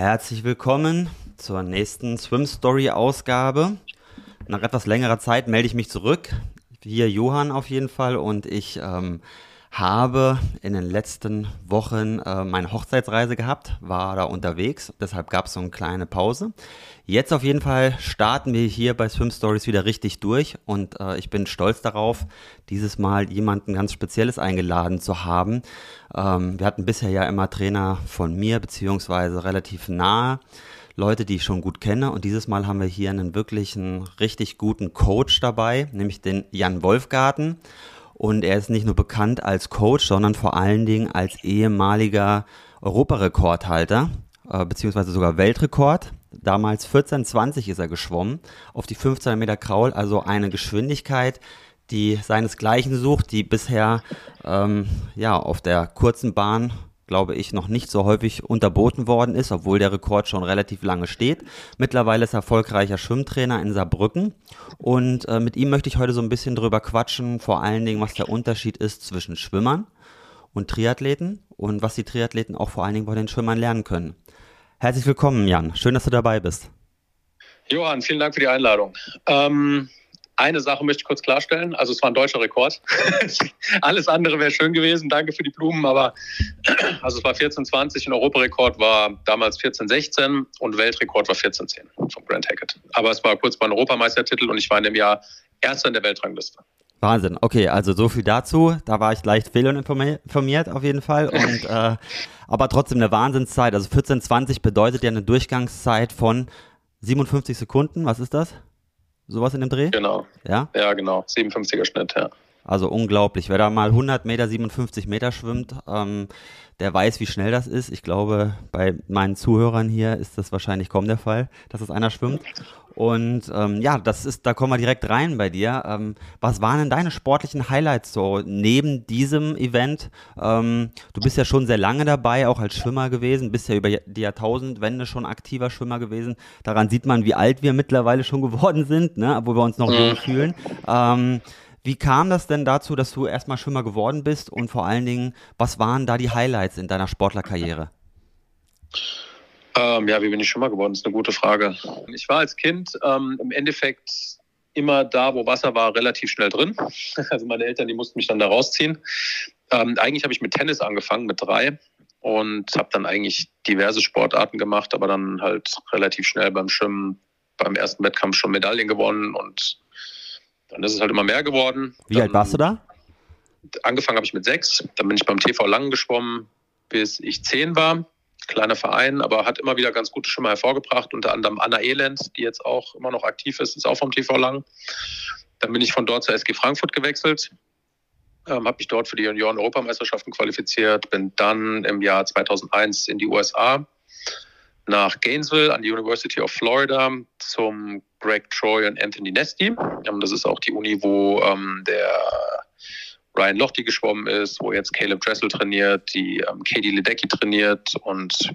Herzlich willkommen zur nächsten Swim Story Ausgabe. Nach etwas längerer Zeit melde ich mich zurück. Hier Johann auf jeden Fall und ich ähm, habe in den letzten Wochen äh, meine Hochzeitsreise gehabt, war da unterwegs, deshalb gab es so eine kleine Pause. Jetzt auf jeden Fall starten wir hier bei Swim Stories wieder richtig durch und äh, ich bin stolz darauf, dieses Mal jemanden ganz Spezielles eingeladen zu haben. Ähm, wir hatten bisher ja immer Trainer von mir, beziehungsweise relativ nahe. Leute, die ich schon gut kenne. Und dieses Mal haben wir hier einen wirklichen, richtig guten Coach dabei, nämlich den Jan Wolfgarten. Und er ist nicht nur bekannt als Coach, sondern vor allen Dingen als ehemaliger Europarekordhalter, äh, beziehungsweise sogar Weltrekord. Damals 14,20 ist er geschwommen auf die 15 Meter Kraul, also eine Geschwindigkeit, die seinesgleichen sucht, die bisher ähm, ja auf der kurzen Bahn glaube ich, noch nicht so häufig unterboten worden ist, obwohl der Rekord schon relativ lange steht. Mittlerweile ist er erfolgreicher Schwimmtrainer in Saarbrücken und äh, mit ihm möchte ich heute so ein bisschen drüber quatschen, vor allen Dingen, was der Unterschied ist zwischen Schwimmern und Triathleten und was die Triathleten auch vor allen Dingen bei den Schwimmern lernen können. Herzlich willkommen, Jan. Schön, dass du dabei bist. Johann, vielen Dank für die Einladung. Ähm, eine Sache möchte ich kurz klarstellen. Also es war ein deutscher Rekord. Alles andere wäre schön gewesen. Danke für die Blumen. Aber also es war 14,20 und Europarekord war damals 14,16 und Weltrekord war 14,10 vom Grand Hackett. Aber es war kurz einem Europameistertitel und ich war in dem Jahr Erster in der Weltrangliste. Wahnsinn. Okay, also so viel dazu. Da war ich leicht fehlinformiert auf jeden Fall. Und, äh, aber trotzdem eine Wahnsinnszeit. Also 14,20 bedeutet ja eine Durchgangszeit von 57 Sekunden. Was ist das? Sowas in dem Dreh? Genau. Ja? Ja, genau. 57er Schnitt, ja. Also unglaublich. Wer da mal 100 Meter, 57 Meter schwimmt, ähm, der weiß, wie schnell das ist. Ich glaube, bei meinen Zuhörern hier ist das wahrscheinlich kaum der Fall, dass es einer schwimmt. Und ähm, ja, das ist, da kommen wir direkt rein bei dir. Ähm, was waren denn deine sportlichen Highlights so neben diesem Event? Ähm, du bist ja schon sehr lange dabei, auch als Schwimmer gewesen, bist ja über die Jahrtausendwende schon aktiver Schwimmer gewesen. Daran sieht man, wie alt wir mittlerweile schon geworden sind, ne? obwohl wir uns noch jung fühlen. Ähm, wie kam das denn dazu, dass du erstmal Schwimmer geworden bist und vor allen Dingen, was waren da die Highlights in deiner Sportlerkarriere? Ähm, ja, wie bin ich Schwimmer geworden? Das ist eine gute Frage. Ich war als Kind ähm, im Endeffekt immer da, wo Wasser war, relativ schnell drin. Also meine Eltern, die mussten mich dann da rausziehen. Ähm, eigentlich habe ich mit Tennis angefangen, mit drei. Und habe dann eigentlich diverse Sportarten gemacht, aber dann halt relativ schnell beim Schwimmen, beim ersten Wettkampf schon Medaillen gewonnen und dann ist es halt immer mehr geworden. Wie dann, alt warst du da? Angefangen habe ich mit sechs. Dann bin ich beim TV Langen geschwommen, bis ich zehn war. Kleiner Verein, aber hat immer wieder ganz gute Schwimmer hervorgebracht. Unter anderem Anna Elend, die jetzt auch immer noch aktiv ist, ist auch vom TV Langen. Dann bin ich von dort zur SG Frankfurt gewechselt. Ähm, habe mich dort für die Junioren-Europameisterschaften qualifiziert, bin dann im Jahr 2001 in die USA nach Gainesville an die University of Florida zum Greg Troy und Anthony Nesty. Ähm, das ist auch die Uni, wo ähm, der Ryan Lochte geschwommen ist, wo jetzt Caleb Dressel trainiert, die ähm, Katie Ledecky trainiert und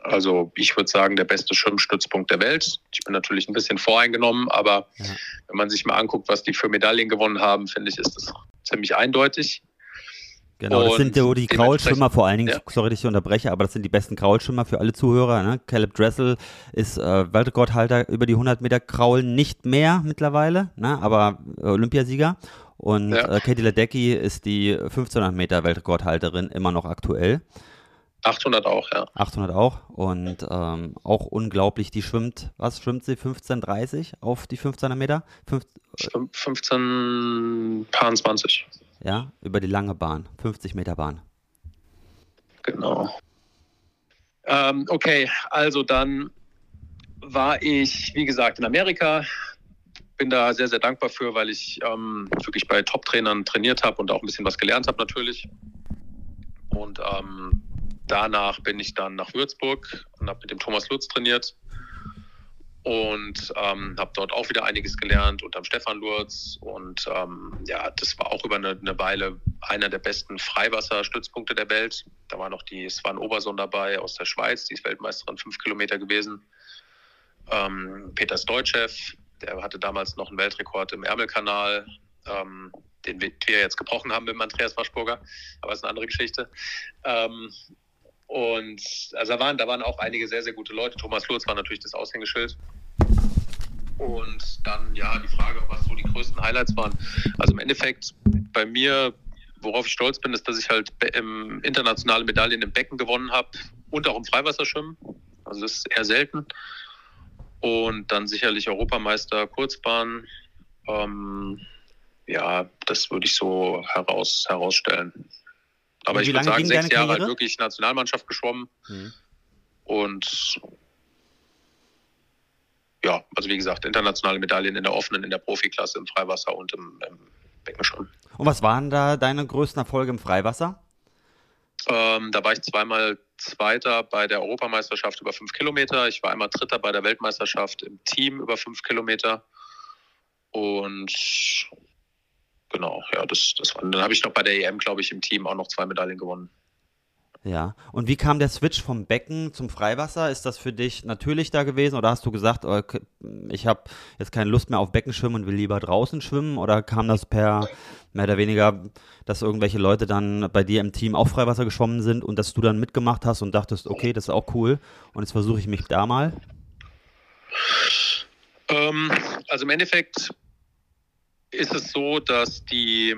also ich würde sagen, der beste Schwimmstützpunkt der Welt. Ich bin natürlich ein bisschen voreingenommen, aber ja. wenn man sich mal anguckt, was die für Medaillen gewonnen haben, finde ich, ist das ziemlich eindeutig. Genau, das sind ja die Kraulschwimmer vor allen Dingen, ja. sorry, dass ich unterbreche, aber das sind die besten Kraulschwimmer für alle Zuhörer. Ne? Caleb Dressel ist äh, Weltrekordhalter über die 100 Meter Kraul nicht mehr mittlerweile, ne? aber Olympiasieger. Und ja. äh, Katie Ledecky ist die 1500 Meter Weltrekordhalterin immer noch aktuell. 800 auch, ja. 800 auch und ähm, auch unglaublich, die schwimmt, was schwimmt sie, 15,30 auf die 15er Meter? 15, 20 ja, über die lange Bahn, 50 Meter Bahn. Genau. Ähm, okay, also dann war ich, wie gesagt, in Amerika. Bin da sehr, sehr dankbar für, weil ich ähm, wirklich bei Top-Trainern trainiert habe und auch ein bisschen was gelernt habe natürlich. Und ähm, danach bin ich dann nach Würzburg und habe mit dem Thomas Lutz trainiert und ähm, habe dort auch wieder einiges gelernt unterm Stefan Lurz und ähm, ja, das war auch über eine, eine, Weile einer der besten Freiwasserstützpunkte der Welt. Da war noch die Svan Oberson dabei aus der Schweiz, die ist Weltmeisterin fünf Kilometer gewesen. Ähm, Peter Stoitschew, der hatte damals noch einen Weltrekord im Ärmelkanal, ähm, den wir jetzt gebrochen haben mit dem Andreas Waschburger, aber das ist eine andere Geschichte. Ähm, Und also da waren, da waren auch einige sehr, sehr gute Leute. Thomas Lurz war natürlich das Aushängeschild. Und dann, ja, die Frage, was so die größten Highlights waren. Also im Endeffekt bei mir, worauf ich stolz bin, ist, dass ich halt im internationale Medaillen im Becken gewonnen habe und auch im Freiwasserschwimmen. Also das ist eher selten. Und dann sicherlich Europameister Kurzbahn. Ähm, ja, das würde ich so heraus, herausstellen. Aber ich würde sagen, sechs Jahre halt wirklich Nationalmannschaft geschwommen. Mhm. Und ja, also wie gesagt, internationale Medaillen in der offenen, in der Profiklasse, im Freiwasser und im, im Beckenschwimmen. Und was waren da deine größten Erfolge im Freiwasser? Ähm, da war ich zweimal Zweiter bei der Europameisterschaft über fünf Kilometer. Ich war einmal Dritter bei der Weltmeisterschaft im Team über fünf Kilometer. Und genau, ja, das, das war. Dann habe ich noch bei der EM, glaube ich, im Team auch noch zwei Medaillen gewonnen. Ja, und wie kam der Switch vom Becken zum Freiwasser? Ist das für dich natürlich da gewesen oder hast du gesagt, oh, ich habe jetzt keine Lust mehr auf Beckenschwimmen und will lieber draußen schwimmen? Oder kam das per mehr oder weniger, dass irgendwelche Leute dann bei dir im Team auch Freiwasser geschwommen sind und dass du dann mitgemacht hast und dachtest, okay, das ist auch cool und jetzt versuche ich mich da mal? Ähm, also im Endeffekt ist es so, dass die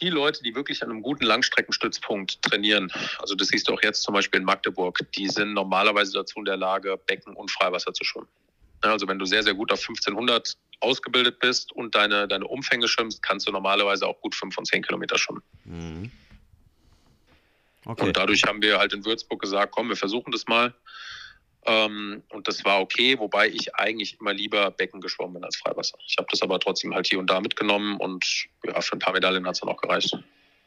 die Leute, die wirklich an einem guten Langstreckenstützpunkt trainieren, also das siehst du auch jetzt zum Beispiel in Magdeburg, die sind normalerweise dazu in der Lage, Becken und Freiwasser zu schwimmen. Also wenn du sehr, sehr gut auf 1500 ausgebildet bist und deine, deine Umfänge schwimmst, kannst du normalerweise auch gut 5 und 10 Kilometer schwimmen. Mhm. Okay. Und dadurch haben wir halt in Würzburg gesagt, komm, wir versuchen das mal. Ähm, und das war okay, wobei ich eigentlich immer lieber Becken geschwommen bin als Freiwasser. Ich habe das aber trotzdem halt hier und da mitgenommen und ja, für ein paar Medaillen hat es dann auch gereicht.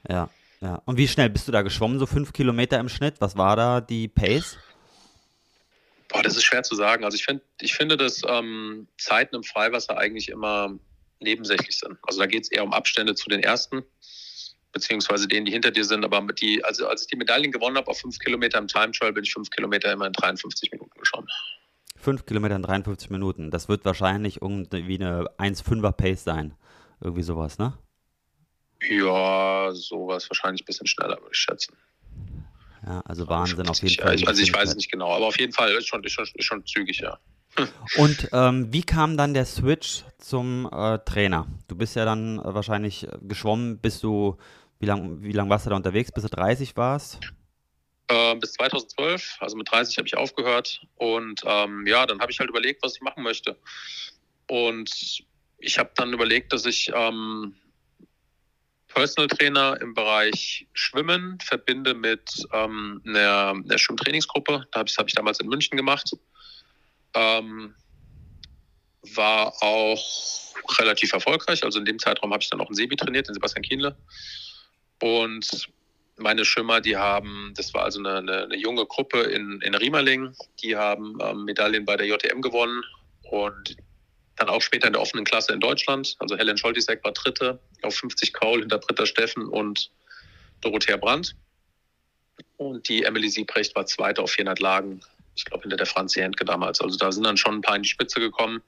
Ja, ja. Und wie schnell bist du da geschwommen? So fünf Kilometer im Schnitt? Was war da die Pace? Boah, das ist schwer zu sagen. Also ich finde, ich finde, dass ähm, Zeiten im Freiwasser eigentlich immer nebensächlich sind. Also da geht es eher um Abstände zu den ersten beziehungsweise denen, die hinter dir sind. Aber die, also als ich die Medaillen gewonnen habe auf fünf Kilometer im Time Trial, bin ich fünf Kilometer immer in 53 Minuten geschwommen. Fünf Kilometer in 53 Minuten. Das wird wahrscheinlich irgendwie eine 1,5er Pace sein. Irgendwie sowas, ne? Ja, sowas wahrscheinlich ein bisschen schneller, würde ich schätzen. Ja, also Wahnsinn auf jeden Fall. Ich, also ich weiß es nicht genau, aber auf jeden Fall ist schon, ist schon, ist schon zügig, ja. Und ähm, wie kam dann der Switch zum äh, Trainer? Du bist ja dann äh, wahrscheinlich geschwommen, bis du wie lange wie lang warst du da unterwegs, bis du 30 warst? Äh, bis 2012, also mit 30 habe ich aufgehört. Und ähm, ja, dann habe ich halt überlegt, was ich machen möchte. Und ich habe dann überlegt, dass ich ähm, Personal Trainer im Bereich Schwimmen verbinde mit ähm, einer, einer Schwimmtrainingsgruppe. Das habe ich damals in München gemacht. Ähm, war auch relativ erfolgreich. Also in dem Zeitraum habe ich dann auch einen Sebi trainiert, den Sebastian Kienle. Und meine Schwimmer, die haben, das war also eine, eine, eine junge Gruppe in, in Riemerling, die haben ähm, Medaillen bei der JTM gewonnen und dann auch später in der offenen Klasse in Deutschland. Also Helen Scholtisek war Dritte auf 50 Kaul hinter Britta Steffen und Dorothea Brandt. Und die Emily Siebrecht war Zweite auf 400 Lagen, ich glaube hinter der Franzi Hentke damals. Also da sind dann schon ein paar in die Spitze gekommen.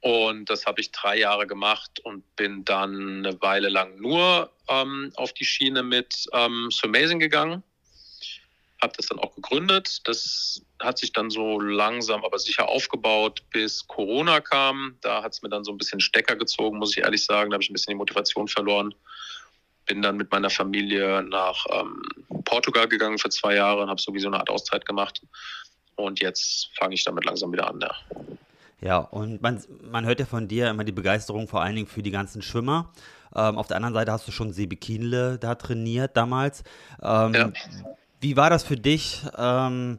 Und das habe ich drei Jahre gemacht und bin dann eine Weile lang nur ähm, auf die Schiene mit ähm, So Amazing gegangen. Habe das dann auch gegründet. Das hat sich dann so langsam, aber sicher aufgebaut, bis Corona kam. Da hat es mir dann so ein bisschen Stecker gezogen, muss ich ehrlich sagen. Da habe ich ein bisschen die Motivation verloren. Bin dann mit meiner Familie nach ähm, Portugal gegangen für zwei Jahre und habe sowieso eine Art Auszeit gemacht. Und jetzt fange ich damit langsam wieder an. Ja. Ja, und man, man hört ja von dir immer die Begeisterung vor allen Dingen für die ganzen Schwimmer. Ähm, auf der anderen Seite hast du schon Sebi Kienle da trainiert damals. Ähm, ja. Wie war das für dich? Ähm,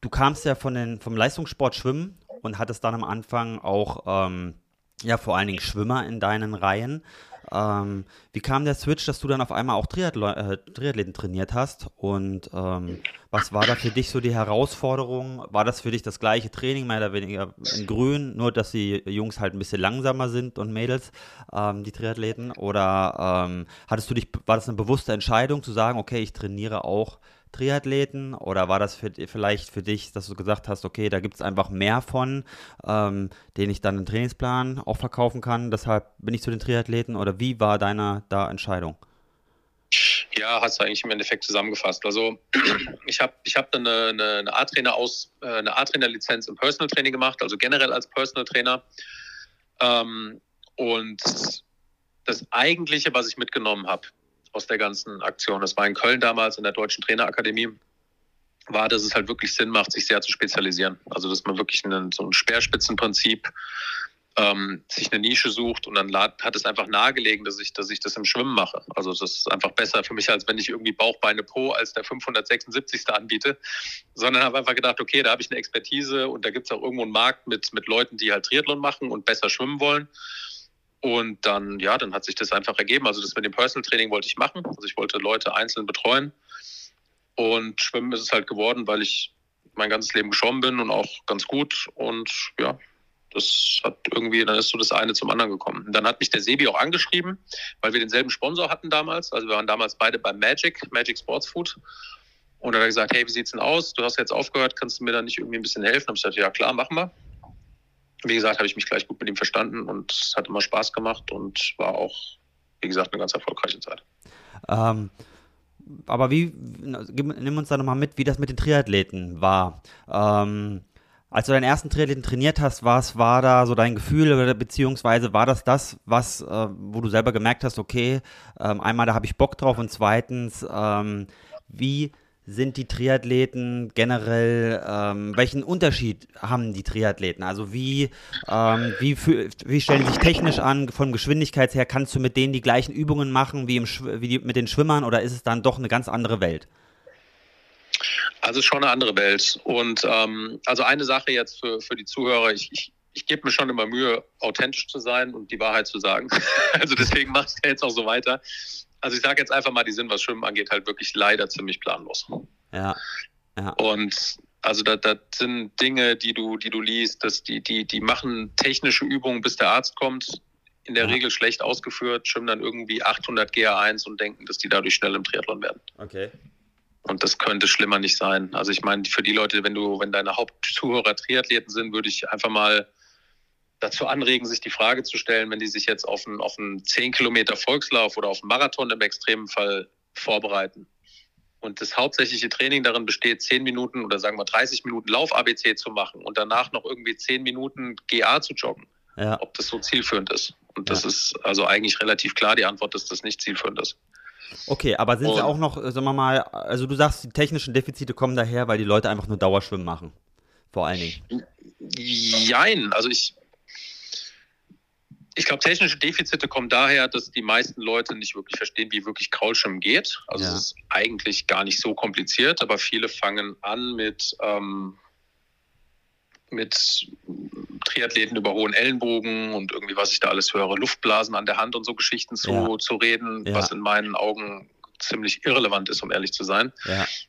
du kamst ja von den, vom Leistungssport Schwimmen und hattest dann am Anfang auch ähm, ja vor allen Dingen Schwimmer in deinen Reihen. Ähm, wie kam der Switch, dass du dann auf einmal auch Triathlo äh, Triathleten trainiert hast? Und ähm, was war da für dich so die Herausforderung? War das für dich das gleiche Training, mehr oder weniger in Grün, nur dass die Jungs halt ein bisschen langsamer sind und Mädels, ähm, die Triathleten? Oder ähm, hattest du dich, war das eine bewusste Entscheidung zu sagen, okay, ich trainiere auch Triathleten oder war das für, vielleicht für dich, dass du gesagt hast, okay, da gibt es einfach mehr von, ähm, den ich dann einen Trainingsplan auch verkaufen kann, deshalb bin ich zu den Triathleten oder wie war deine da Entscheidung? Ja, hast du eigentlich im Endeffekt zusammengefasst. Also ich habe ich hab dann eine, eine, eine A-Trainer aus äh, eine A-Trainer-Lizenz im Personal Training gemacht, also generell als Personal Trainer. Ähm, und das Eigentliche, was ich mitgenommen habe aus der ganzen Aktion, das war in Köln damals in der Deutschen Trainerakademie, war, dass es halt wirklich Sinn macht, sich sehr zu spezialisieren. Also dass man wirklich einen, so ein Speerspitzenprinzip ähm, sich eine Nische sucht und dann hat es einfach nahegelegen, dass ich, dass ich das im Schwimmen mache. Also das ist einfach besser für mich, als wenn ich irgendwie Bauch, Beine, Po als der 576. anbiete, sondern habe einfach gedacht, okay, da habe ich eine Expertise und da gibt es auch irgendwo einen Markt mit, mit Leuten, die halt Triathlon machen und besser schwimmen wollen. Und dann, ja, dann hat sich das einfach ergeben. Also das mit dem Personal Training wollte ich machen. Also ich wollte Leute einzeln betreuen. Und Schwimmen ist es halt geworden, weil ich mein ganzes Leben geschwommen bin und auch ganz gut. Und ja, das hat irgendwie, dann ist so das eine zum anderen gekommen. Und dann hat mich der Sebi auch angeschrieben, weil wir denselben Sponsor hatten damals. Also wir waren damals beide bei Magic, Magic Sports Food. Und dann hat er gesagt, hey, wie sieht's denn aus? Du hast jetzt aufgehört, kannst du mir da nicht irgendwie ein bisschen helfen? Hab ich gesagt, ja klar, machen wir. Wie gesagt, habe ich mich gleich gut mit ihm verstanden und es hat immer Spaß gemacht und war auch, wie gesagt, eine ganz erfolgreiche Zeit. Ähm, aber wie, nimm uns da nochmal mit, wie das mit den Triathleten war. Ähm, als du deinen ersten Triathleten trainiert hast, was war da so dein Gefühl oder beziehungsweise war das das, was, äh, wo du selber gemerkt hast, okay, ähm, einmal da habe ich Bock drauf und zweitens, ähm, wie sind die Triathleten generell, ähm, welchen Unterschied haben die Triathleten? Also wie, ähm, wie, wie stellen sich technisch an, von Geschwindigkeit her, kannst du mit denen die gleichen Übungen machen wie, im, wie die, mit den Schwimmern oder ist es dann doch eine ganz andere Welt? Also schon eine andere Welt. Und ähm, also eine Sache jetzt für, für die Zuhörer, ich, ich, ich gebe mir schon immer Mühe, authentisch zu sein und die Wahrheit zu sagen. also deswegen mache ich ja jetzt auch so weiter. Also ich sage jetzt einfach mal, die sind, was Schwimmen angeht, halt wirklich leider ziemlich planlos. Ja. ja. Und also da, da sind Dinge, die du, die du liest, dass die, die, die machen technische Übungen, bis der Arzt kommt, in der ja. Regel schlecht ausgeführt, schwimmen dann irgendwie 800 GA1 und denken, dass die dadurch schnell im Triathlon werden. Okay. Und das könnte schlimmer nicht sein. Also ich meine, für die Leute, wenn du, wenn deine Hauptzuhörer Triathleten sind, würde ich einfach mal dazu anregen, sich die Frage zu stellen, wenn die sich jetzt auf einen, auf einen 10 Kilometer Volkslauf oder auf einen Marathon im extremen Fall vorbereiten. Und das hauptsächliche Training darin besteht, 10 Minuten oder sagen wir 30 Minuten Lauf-ABC zu machen und danach noch irgendwie 10 Minuten GA zu joggen. Ja. Ob das so zielführend ist. Und das ja. ist also eigentlich relativ klar die Antwort, dass das nicht zielführend ist. Okay, aber sind sie auch noch, äh, sagen wir mal, also du sagst, die technischen Defizite kommen daher, weil die Leute einfach nur Dauerschwimmen machen. Vor allen Dingen. Jein, also ich, ich glaube, technische Defizite kommen daher, dass die meisten Leute nicht wirklich verstehen, wie wirklich Kraulschwimmen geht. Also ja. es ist eigentlich gar nicht so kompliziert, aber viele fangen an mit, ähm, mit Triathleten über hohen Ellenbogen und irgendwie, was ich da alles höre, Luftblasen an der Hand und so Geschichten zu, ja. zu reden, ja. was in meinen Augen ziemlich irrelevant ist, um ehrlich zu sein.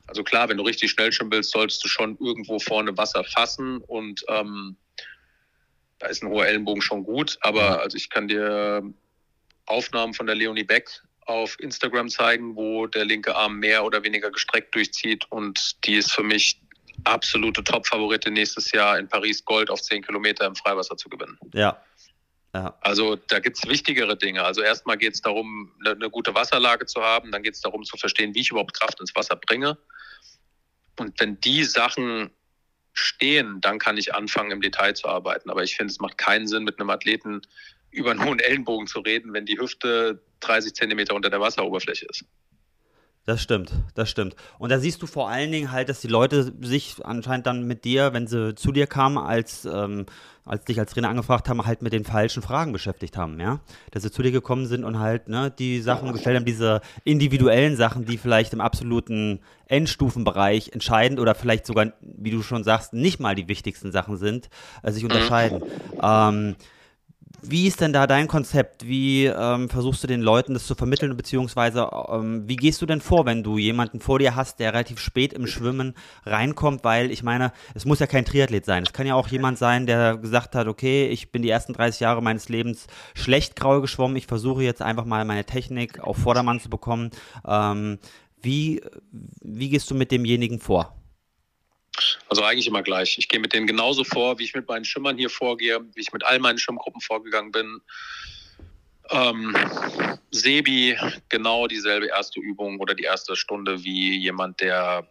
Also klar, wenn du richtig schnell schwimmen willst, solltest du schon irgendwo vorne Wasser fassen und ähm, da ist ein hoher Ellenbogen schon gut, aber also ich kann dir Aufnahmen von der Leonie Beck auf Instagram zeigen, wo der linke Arm mehr oder weniger gestreckt durchzieht und die ist für mich absolute Top-Favoritin nächstes Jahr in Paris Gold auf 10 Kilometer im Freiwasser zu gewinnen. Ja. ja. Also da gibt es wichtigere Dinge. Also erstmal geht es darum, eine, eine, gute Wasserlage zu haben, dann geht es darum zu verstehen, wie ich überhaupt Kraft ins Wasser bringe. Und wenn die Sachen stehen, dann kann ich anfangen, im Detail zu arbeiten. Aber ich finde, es macht keinen Sinn, mit einem Athleten über einen hohen Ellenbogen zu reden, wenn die Hüfte 30 Zentimeter unter der Wasseroberfläche ist. Das stimmt, das stimmt. Und da siehst du vor allen Dingen halt, dass die Leute sich anscheinend dann mit dir, wenn sie zu dir kamen, als, ähm, als dich als Trainer angefragt haben, halt mit den falschen Fragen beschäftigt haben, ja. Dass sie zu dir gekommen sind und halt, ne, die Sachen gestellt haben, diese individuellen Sachen, die vielleicht im absoluten Endstufenbereich entscheidend oder vielleicht sogar, wie du schon sagst, nicht mal die wichtigsten Sachen sind, äh, sich unterscheiden. Mhm. Ähm, wie ist denn da dein Konzept? Wie ähm, versuchst du den Leuten das zu vermitteln, beziehungsweise ähm, wie gehst du denn vor, wenn du jemanden vor dir hast, der relativ spät im Schwimmen reinkommt? Weil ich meine, es muss ja kein Triathlet sein. Es kann ja auch jemand sein, der gesagt hat, okay, ich bin die ersten 30 Jahre meines Lebens schlecht grau geschwommen. Ich versuche jetzt einfach mal meine Technik auf Vordermann zu bekommen. Ähm, wie, wie gehst du mit demjenigen vor? Also eigentlich immer gleich. Ich gehe mit denen genauso vor, wie ich mit meinen Schimmern hier vorgehe, wie ich mit all meinen Schwimmgruppen vorgegangen bin. Ähm, Sebi, genau dieselbe erste Übung oder die erste Stunde wie jemand, der,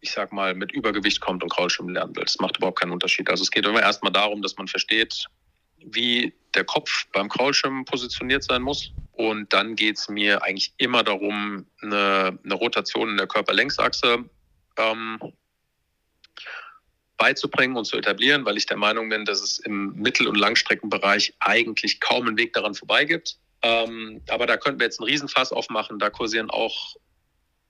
ich sag mal, mit Übergewicht kommt und Kraulschwimmen lernen will. Das macht überhaupt keinen Unterschied. Also es geht immer erstmal darum, dass man versteht, wie der Kopf beim Kraulschwimmen positioniert sein muss. Und dann geht es mir eigentlich immer darum, eine, eine Rotation in der Körperlängsachse ähm, beizubringen und zu etablieren, weil ich der Meinung bin, dass es im Mittel- und Langstreckenbereich eigentlich kaum einen Weg daran vorbei gibt. Ähm, aber da könnten wir jetzt einen Riesenfass aufmachen. Da kursieren auch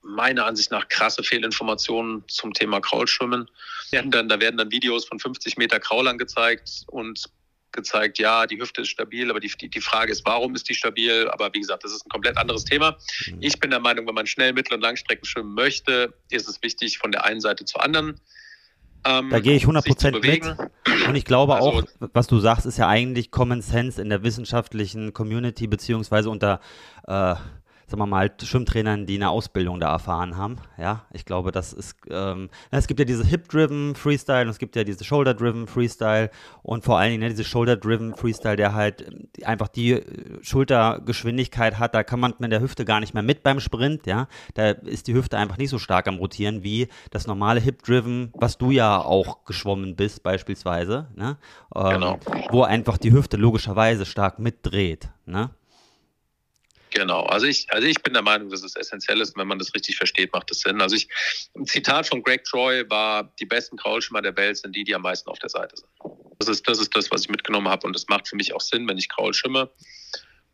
meiner Ansicht nach krasse Fehlinformationen zum Thema Kraulschwimmen. Werden dann, da werden dann Videos von 50 Meter Kraulern gezeigt und gezeigt, ja, die Hüfte ist stabil, aber die, die, Frage ist, warum ist die stabil? Aber wie gesagt, das ist ein komplett anderes Thema. Mhm. Ich bin der Meinung, wenn man schnell Mittel- und Langstrecken schwimmen möchte, ist es wichtig, von der einen Seite zur anderen ähm, da gehe ich 100% mit. Und ich glaube also, auch, was du sagst, ist ja eigentlich Common Sense in der wissenschaftlichen Community, beziehungsweise unter äh, sagen wir mal, Schwimmtrainern, die eine Ausbildung da erfahren haben. Ja, ich glaube, das ist, ähm, es gibt ja diese Hip-Driven Freestyle und es gibt ja diese Shoulder-Driven Freestyle und vor allen Dingen ne, diese Shoulder-Driven Freestyle, der halt einfach die äh, Schultergeschwindigkeit hat, da kann man mit der Hüfte gar nicht mehr mit beim Sprint, ja, da ist die Hüfte einfach nicht so stark am Rotieren wie das normale Hip-Driven, was du ja auch geschwommen bist beispielsweise, ne? Ähm, genau. wo einfach die Hüfte logischerweise stark mitdreht, ne? Genau, also ich, also ich bin der Meinung, dass es essentiell ist, wenn man das richtig versteht, macht es Sinn. Also ich, ein Zitat von Greg Troy war, die besten Kraulschimmer der Welt sind die, die am meisten auf der Seite sind. Das ist das, ist das was ich mitgenommen habe und das macht für mich auch Sinn, wenn ich Kraul schimme.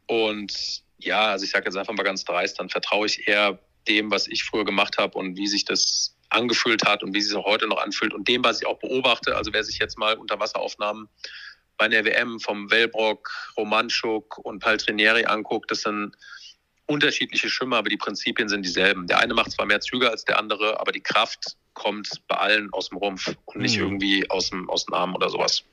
Und ja, also ich sage jetzt einfach mal ganz dreist, dann vertraue ich eher dem, was ich früher gemacht habe und wie sich das angefühlt hat und wie sich es auch heute noch anfühlt und dem, was ich auch beobachte. Also wer sich jetzt mal Unterwasseraufnahmen bei der WM vom Wellbrock, Romanschuk und Paltrinieri anguckt, das sind unterschiedliche Schwimmer, aber die Prinzipien sind dieselben. Der eine macht zwar mehr Züge als der andere, aber die Kraft kommt bei allen aus dem Rumpf und nicht mhm. irgendwie aus dem, aus dem Arm oder sowas.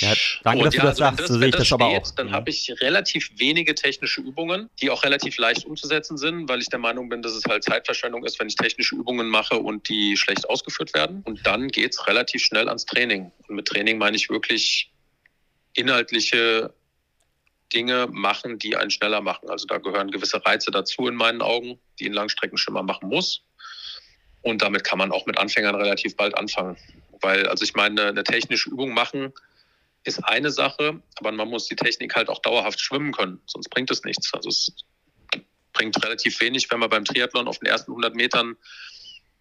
Ja, danke, und dass ja, du das also sagst. so sehe ich das, das steht, aber auch. Dann mhm. habe ich relativ wenige technische Übungen, die auch relativ leicht umzusetzen sind, weil ich der Meinung bin, dass es halt Zeitverschwendung ist, wenn ich technische Übungen mache und die schlecht ausgeführt werden. Und dann geht es relativ schnell ans Training. Und mit Training meine ich wirklich inhaltliche Dinge machen, die einen schneller machen. Also da gehören gewisse Reize dazu in meinen Augen, die ein Langstreckenschimmer machen muss. Und damit kann man auch mit Anfängern relativ bald anfangen. Weil, also ich meine, eine technische Übung machen ist eine Sache, aber man muss die Technik halt auch dauerhaft schwimmen können, sonst bringt es nichts. Also es bringt relativ wenig, wenn man beim Triathlon auf den ersten 100 Metern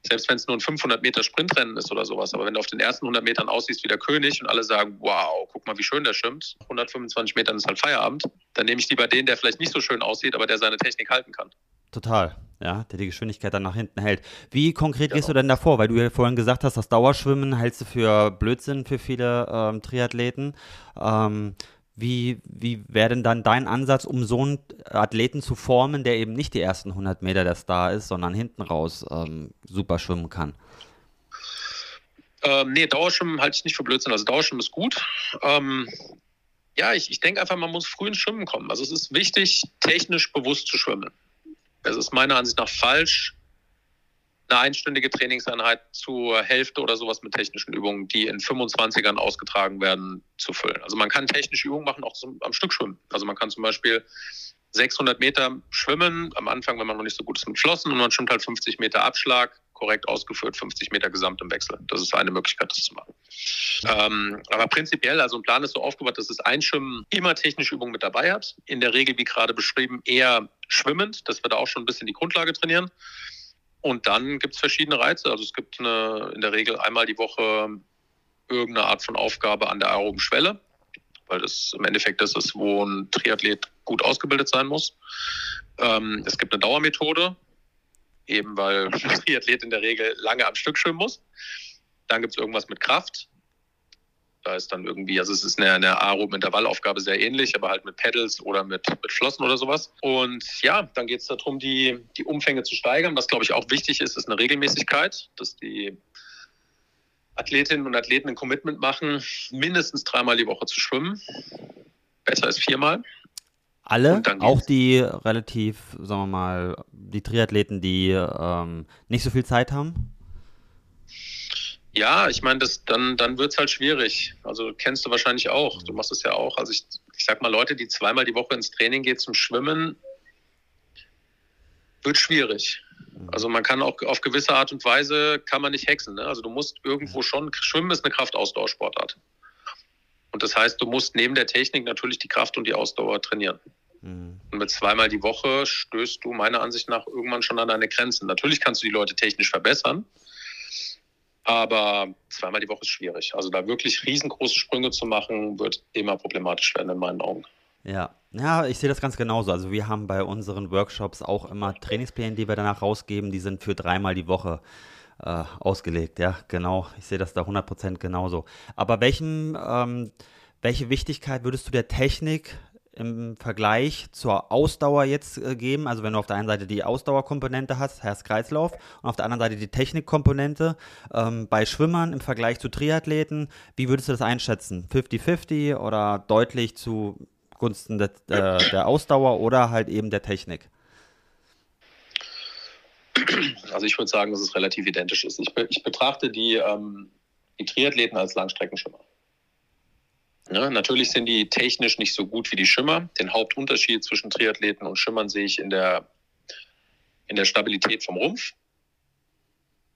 selbst wenn es nur ein 500 Meter Sprintrennen ist oder sowas. Aber wenn du auf den ersten 100 Metern aussiehst wie der König und alle sagen, wow, guck mal, wie schön der schwimmt, 125 Metern ist halt Feierabend, dann nehme ich lieber den, der vielleicht nicht so schön aussieht, aber der seine Technik halten kann. Total, ja, der die Geschwindigkeit dann nach hinten hält. Wie konkret genau. gehst du denn davor? Weil du ja vorhin gesagt hast, das Dauerschwimmen hältst du für Blödsinn für viele ähm, Triathleten. Ähm, wie, wie wäre denn dann dein Ansatz, um so einen Athleten zu formen, der eben nicht die ersten 100 Meter der Star ist, sondern hinten raus ähm, super schwimmen kann? Ähm, nee, Dauerschwimmen halte ich nicht für Blödsinn. Also Dauerschwimmen ist gut. Ähm, ja, ich, ich denke einfach, man muss früh ins Schwimmen kommen. Also es ist wichtig, technisch bewusst zu schwimmen. Es ist meiner Ansicht nach falsch, eine einstündige Trainingseinheit zur Hälfte oder sowas mit technischen Übungen, die in 25ern ausgetragen werden, zu füllen. Also man kann technische Übungen machen, auch zum, am Stück schwimmen. Also man kann zum Beispiel 600 Meter schwimmen, am Anfang, wenn man noch nicht so gut ist mit Flossen und man schwimmt halt 50 Meter Abschlag, korrekt ausgeführt, 50 Meter gesamt im Wechsel. Das ist eine Möglichkeit, das zu machen. Ähm, aber prinzipiell, also ein Plan ist so aufgebaut, dass das Einschwimmen immer technische Übungen mit dabei hat. In der Regel, wie gerade beschrieben, eher schwimmend, dass wir da auch schon ein bisschen die Grundlage trainieren. Und dann gibt es verschiedene Reize. Also es gibt eine, in der Regel einmal die Woche irgendeine Art von Aufgabe an der aeroben Schwelle, weil das im Endeffekt das ist, wo ein Triathlet gut ausgebildet sein muss. Ähm, es gibt eine Dauermethode, eben weil ein Triathlet in der Regel lange am Stück schwimmen muss. Dann gibt es irgendwas mit Kraft. Da ist dann irgendwie, also es ist eine, eine Aerob-Intervallaufgabe sehr ähnlich, aber halt mit Pedals oder mit, mit Flossen oder sowas. Und ja, dann geht es darum, die, die Umfänge zu steigern. Was, glaube ich, auch wichtig ist, ist eine Regelmäßigkeit, dass die Athletinnen und Athleten ein Commitment machen, mindestens dreimal die Woche zu schwimmen. Besser als viermal. Alle, auch die relativ, sagen wir mal, die Triathleten, die ähm, nicht so viel Zeit haben? Ja, ich meine, das dann, dann wird es halt schwierig. Also kennst du wahrscheinlich auch. Du machst es ja auch. Also ich, ich sag mal, Leute, die zweimal die Woche ins Training gehen zum Schwimmen, wird schwierig. Mhm. Also man kann auch auf gewisse Art und Weise kann man nicht hexen. Ne? Also du musst irgendwo schon, Schwimmen ist eine Kraftausdauersportart. Und das heißt, du musst neben der Technik natürlich die Kraft und die Ausdauer trainieren. Mhm. Und mit zweimal die Woche stößt du meiner Ansicht nach irgendwann schon an deine Grenzen. Natürlich kannst du die Leute technisch verbessern, aber zweimal die Woche ist schwierig. Also da wirklich riesengroße Sprünge zu machen, wird immer problematisch werden in meinen Augen. Ja, ja, ich sehe das ganz genauso. Also wir haben bei unseren Workshops auch immer Trainingspläne, die wir danach rausgeben, die sind für dreimal die Woche äh, ausgelegt. Ja, genau. Ich sehe das da 100% genauso. Aber welchen, ähm, welche Wichtigkeit würdest du der Technik im Vergleich zur Ausdauer jetzt äh, geben? Also wenn du auf der einen Seite die Ausdauerkomponente hast, Herz-Kreislauf, und auf der anderen Seite die Technikkomponente. Ähm, bei Schwimmern im Vergleich zu Triathleten, wie würdest du das einschätzen? 50-50 oder deutlich zugunsten der, äh, der Ausdauer oder halt eben der Technik? Also ich würde sagen, dass es relativ identisch ist. Ich, be ich betrachte die, ähm, die Triathleten als Langstreckenschwimmer. Ja, natürlich sind die technisch nicht so gut wie die Schimmer. Den Hauptunterschied zwischen Triathleten und Schimmern sehe ich in der, in der Stabilität vom Rumpf.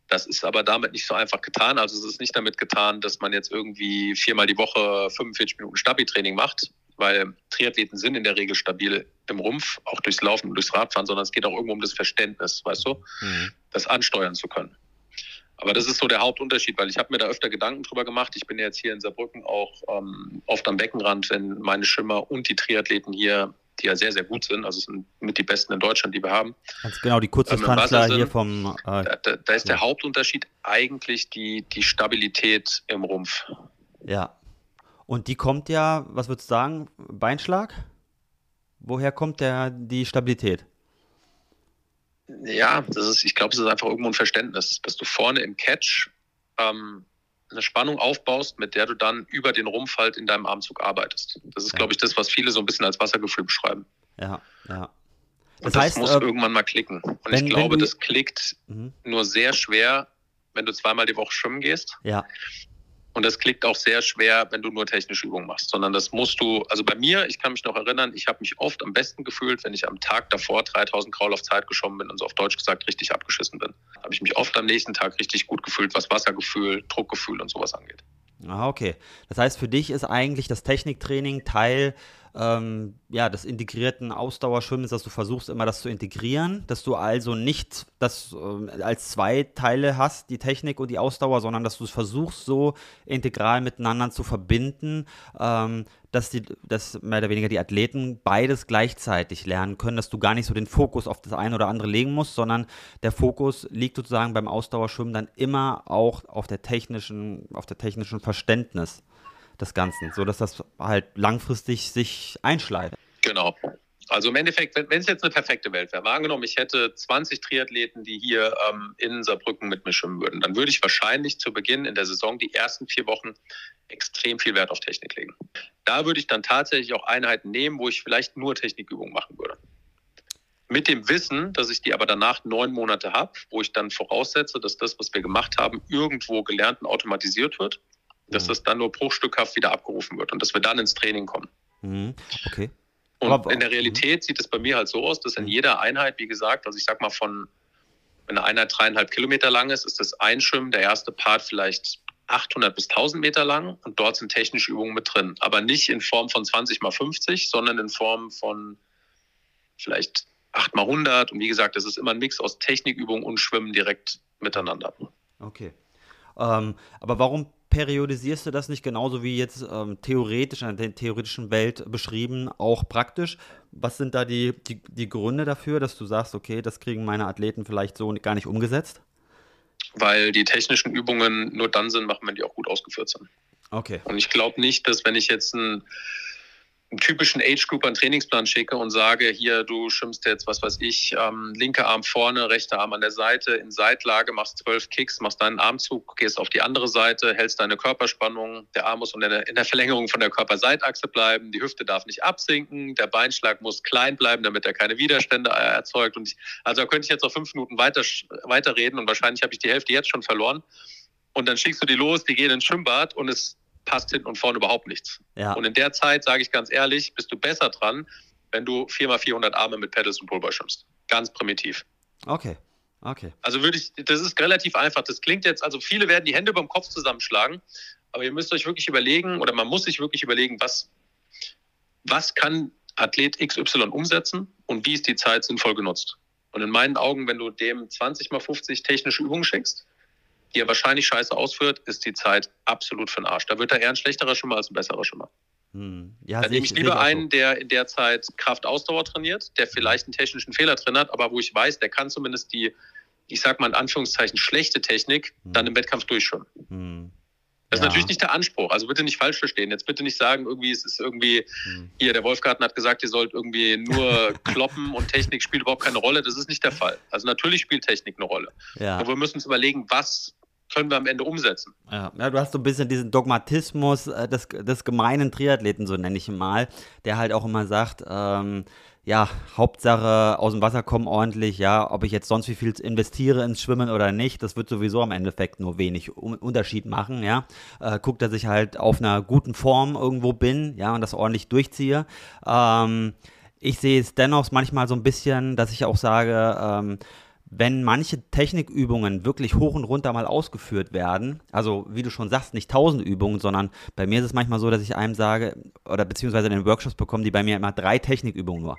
Das ist aber damit nicht so einfach getan. Also es ist nicht damit getan, dass man jetzt irgendwie viermal die Woche 45 Minuten Stabi-Training macht, weil Triathleten sind in der Regel stabil im Rumpf, auch durchs Laufen und durchs Radfahren, sondern es geht auch irgendwo um das Verständnis, weißt du, mhm. das ansteuern zu können. Aber das ist so der Hauptunterschied, weil ich habe mir da öfter Gedanken drüber gemacht. Ich bin jetzt hier in Saarbrücken auch ähm, oft am Beckenrand, wenn meine Schimmer und die Triathleten hier, die ja sehr, sehr gut sind, also sind mit die besten in Deutschland, die wir haben. Ganz genau, die Kurzdistanzler ähm, hier vom... Äh, da, da, da, ist der Hauptunterschied eigentlich die, die Stabilität im Rumpf. Ja. Und die kommt ja, was würdest du sagen, Beinschlag? Woher kommt der, die Stabilität? Ja, das ist, ich glaube, es ist einfach irgendwo ein Verständnis, dass du vorne im Catch ähm, eine Spannung aufbaust, mit der du dann über den Rumpf halt in deinem Armzug arbeitest. Das ist, ja. glaube ich, das, was viele so ein bisschen als Wassergefühl beschreiben. Ja, ja. Das, das heißt, muss äh, irgendwann mal klicken. Und wenn, ich glaube, das klickt mhm. nur sehr schwer, wenn du zweimal die Woche schwimmen gehst. Ja. Und das klickt auch sehr schwer, wenn du nur technische Übungen machst, sondern das musst du, also bei mir, ich kann mich noch erinnern, ich habe mich oft am besten gefühlt, wenn ich am Tag davor 3000 Kraul auf Zeit geschwommen bin und so auf Deutsch gesagt richtig abgeschissen bin. Habe ich mich oft am nächsten Tag richtig gut gefühlt, was Wassergefühl, Druckgefühl und sowas angeht. Ah, okay. Das heißt, für dich ist eigentlich das Techniktraining Teil ähm, ja, des integrierten Ausdauerschwimmens, dass du versuchst immer das zu integrieren, dass du also nicht das äh, als zwei Teile hast, die Technik und die Ausdauer, sondern dass du es versuchst so integral miteinander zu verbinden, ähm, dass, die, dass mehr oder weniger die Athleten beides gleichzeitig lernen können, dass du gar nicht so den Fokus auf das eine oder andere legen musst, sondern der Fokus liegt sozusagen beim Ausdauerschwimmen dann immer auch auf der technischen, auf der technischen Verständnis des Ganzen, sodass das halt langfristig sich einschleift. Genau. Also im Endeffekt, wenn, es jetzt eine perfekte Welt wäre, angenommen, ich hätte 20 Triathleten, die hier ähm, in Saarbrücken mit mir schwimmen würden, dann würde ich wahrscheinlich zu Beginn in der Saison die ersten vier Wochen extrem viel Wert auf Technik legen. Da würde ich dann tatsächlich auch Einheiten nehmen, wo ich vielleicht nur Technikübungen machen würde. Mit dem Wissen, dass ich die aber danach neun Monate habe, wo ich dann voraussetze, dass das, was wir gemacht haben, irgendwo gelernt und automatisiert wird dass mhm. das dann nur bruchstückhaft wieder abgerufen wird und dass wir dann ins Training kommen. Mhm. Okay. Und Aber, in der Realität sieht es bei mir halt so aus, dass in mhm. jeder Einheit, wie gesagt, also ich sag mal von, wenn eine Einheit dreieinhalb Kilometer lang ist, ist das Einschwimmen, der erste Part vielleicht 800 bis 1000 Meter lang und dort sind technische Übungen mit drin. Aber nicht in Form von 20 mal 50, sondern in Form von vielleicht 8 mal 100. Und wie gesagt, das ist immer ein Mix aus Technikübungen und Schwimmen direkt miteinander. Okay. Ähm, aber warum periodisierst du das nicht genauso wie jetzt ähm, theoretisch in der theoretischen Welt beschrieben, auch praktisch? Was sind da die, die, die Gründe dafür, dass du sagst, okay, das kriegen meine Athleten vielleicht so gar nicht umgesetzt? Weil die technischen Übungen nur dann Sinn machen, wenn die auch gut ausgeführt sind. Okay. Und ich glaube nicht, dass wenn ich jetzt ein einen typischen Age Group einen Trainingsplan schicke und sage, hier, du schimmst jetzt, was weiß ich, ähm, linker Arm vorne, rechter Arm an der Seite, in Seitlage, machst zwölf Kicks, machst deinen Armzug, gehst auf die andere Seite, hältst deine Körperspannung, der Arm muss in der, in der Verlängerung von der Körperseitachse bleiben, die Hüfte darf nicht absinken, der Beinschlag muss klein bleiben, damit er keine Widerstände äh, erzeugt. Und ich, also da könnte ich jetzt noch fünf Minuten weiter, weiterreden und wahrscheinlich habe ich die Hälfte jetzt schon verloren. Und dann schickst du die los, die gehen ins Schwimmbad und es passt hinten und vorne überhaupt nichts. Ja. Und in der Zeit, sage ich ganz ehrlich, bist du besser dran, wenn du 4x400 Arme mit Pedals und Pullboy schwimmst. Ganz primitiv. Okay. Okay. Also würde ich, das ist relativ einfach. Das klingt jetzt, also viele werden die Hände beim Kopf zusammenschlagen, aber ihr müsst euch wirklich überlegen oder man muss sich wirklich überlegen, was, was kann Athlet XY umsetzen und wie ist die Zeit sinnvoll genutzt. Und in meinen Augen, wenn du dem 20 mal 50 technische Übungen schickst, die er wahrscheinlich scheiße ausführt, ist die Zeit absolut für den Arsch. Da wird er eher ein schlechterer Schwimmer als ein besserer Schwimmer. Hm. Ja, Dann nehme ich, lieber auch so. einen, der in der Zeit Kraft-Ausdauer trainiert, der vielleicht einen technischen Fehler drin hat, aber wo ich weiß, der kann zumindest die, ich sag mal in Anführungszeichen, schlechte Technik dann im Wettkampf durchschwimmen. Hm. Das Ja. ist natürlich nicht der Anspruch. Also bitte nicht falsch verstehen. Jetzt bitte nicht sagen, irgendwie, es ist irgendwie, Hm. hier, der Wolfgarten hat gesagt, ihr sollt irgendwie nur kloppen und Technik spielt überhaupt keine Rolle. Das ist nicht der Fall. Also natürlich spielt Technik eine Rolle. Ja. Aber wir müssen uns überlegen, was können wir am Ende umsetzen. Ja, ja, du hast so ein bisschen diesen Dogmatismus äh, des, des gemeinen Triathleten, so nenne ich ihn mal, der halt auch immer sagt, ähm, ja, Hauptsache aus dem Wasser kommen ordentlich, ja, ob ich jetzt sonst wie viel investiere ins Schwimmen oder nicht, das wird sowieso am Endeffekt nur wenig Un- Unterschied machen, ja. Äh, guckt, dass ich halt auf einer guten Form irgendwo bin, ja, und das ordentlich durchziehe. Ähm, ich sehe es dennoch manchmal so ein bisschen, dass ich auch sage, ähm, wenn manche Technikübungen wirklich hoch und runter mal ausgeführt werden, also wie du schon sagst, nicht tausend Übungen, sondern bei mir ist es manchmal so, dass ich einem sage, oder beziehungsweise in den Workshops bekommen die bei mir immer drei Technikübungen nur.